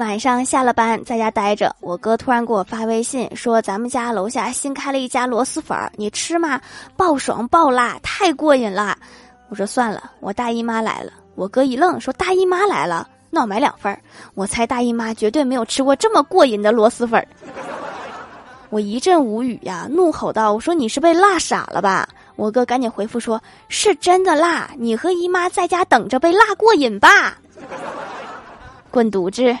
晚上下了班在家待着，我哥突然给我发微信说：“咱们家楼下新开了一家螺蛳粉儿，你吃吗？爆爽爆辣，太过瘾了。”我说：“算了，我大姨妈来了。”我哥一愣，说：“大姨妈来了，那我买两份儿。”我猜大姨妈绝对没有吃过这么过瘾的螺蛳粉儿。我一阵无语呀，怒吼道：“我说你是被辣傻了吧？”我哥赶紧回复说：“是真的辣，你和姨妈在家等着被辣过瘾吧。”滚犊子！